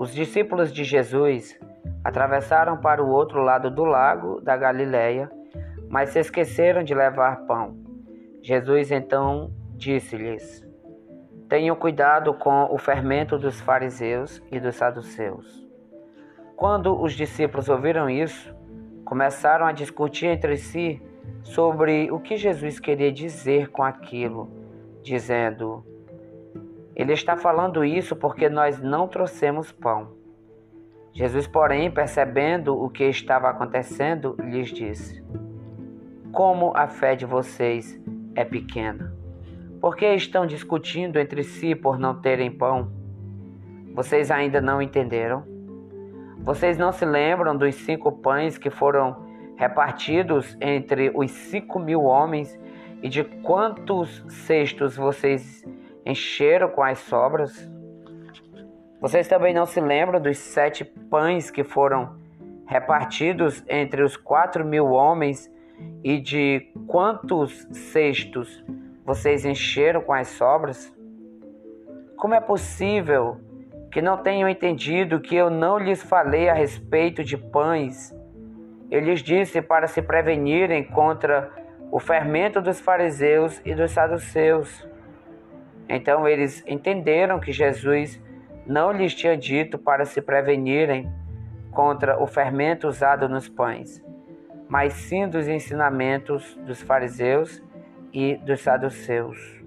Os discípulos de Jesus atravessaram para o outro lado do lago da Galileia, mas se esqueceram de levar pão. Jesus então disse-lhes: Tenham cuidado com o fermento dos fariseus e dos saduceus. Quando os discípulos ouviram isso, começaram a discutir entre si sobre o que Jesus queria dizer com aquilo, dizendo: Ele está falando isso porque nós não trouxemos pão. Jesus, porém, percebendo o que estava acontecendo, lhes disse: Como a fé de vocês é pequena. Por que estão discutindo entre si por não terem pão? Vocês ainda não entenderam? Vocês não se lembram dos cinco pães que foram repartidos entre os cinco mil homens e de quantos cestos vocês encheram com as sobras? Vocês também não se lembram dos sete pães que foram repartidos entre os quatro mil homens e de quantos cestos vocês encheram com as sobras? Como é possível que não tenham entendido que eu não lhes falei a respeito de pães? Eu lhes disse para se prevenirem contra o fermento dos fariseus e dos saduceus. Então eles entenderam que Jesus não lhes tinha dito para se prevenirem contra o fermento usado nos pães, mas sim dos ensinamentos dos fariseus e dos saduceus.